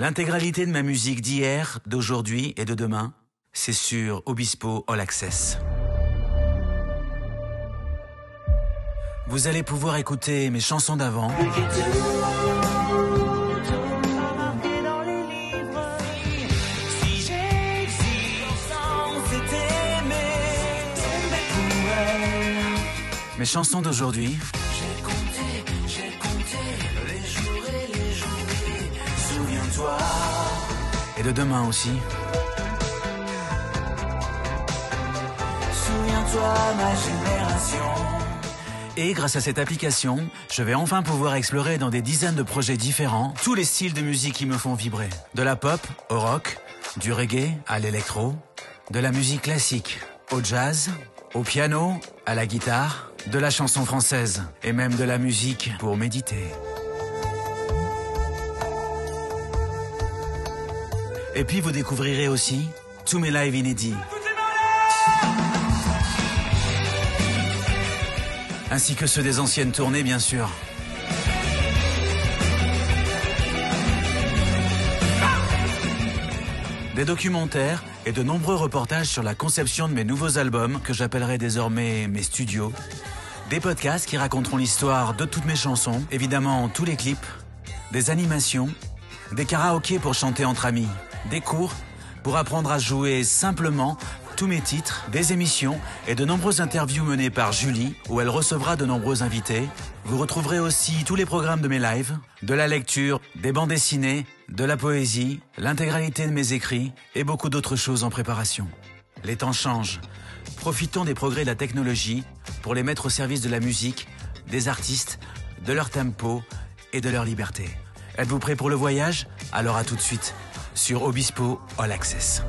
L'intégralité de ma musique d'hier, d'aujourd'hui et de demain, c'est sur Obispo All Access. Vous allez pouvoir écouter mes chansons d'avant. Mes chansons d'aujourd'hui. Et de demain aussi. Souviens-toi, ma génération. Et grâce à cette application, je vais enfin pouvoir explorer dans des dizaines de projets différents tous les styles de musique qui me font vibrer. De la pop au rock, du reggae à l'électro, de la musique classique au jazz, au piano, à la guitare, de la chanson française et même de la musique pour méditer. Et puis vous découvrirez aussi tous mes lives inédits. Ainsi que ceux des anciennes tournées, bien sûr. Des documentaires et de nombreux reportages sur la conception de mes nouveaux albums que j'appellerai désormais mes studios. Des podcasts qui raconteront l'histoire de toutes mes chansons, évidemment tous les clips, des animations, des karaokés pour chanter entre amis, des cours pour apprendre à jouer simplement tous mes titres, des émissions et de nombreuses interviews menées par Julie où elle recevra de nombreux invités. Vous retrouverez aussi tous les programmes de mes lives, de la lecture, des bandes dessinées, de la poésie, l'intégralité de mes écrits et beaucoup d'autres choses en préparation. Les temps changent. Profitons des progrès de la technologie pour les mettre au service de la musique, des artistes, de leur tempo et de leur liberté. Êtes-vous prêt pour le voyage? Alors à tout de suite sur Obispo All Access.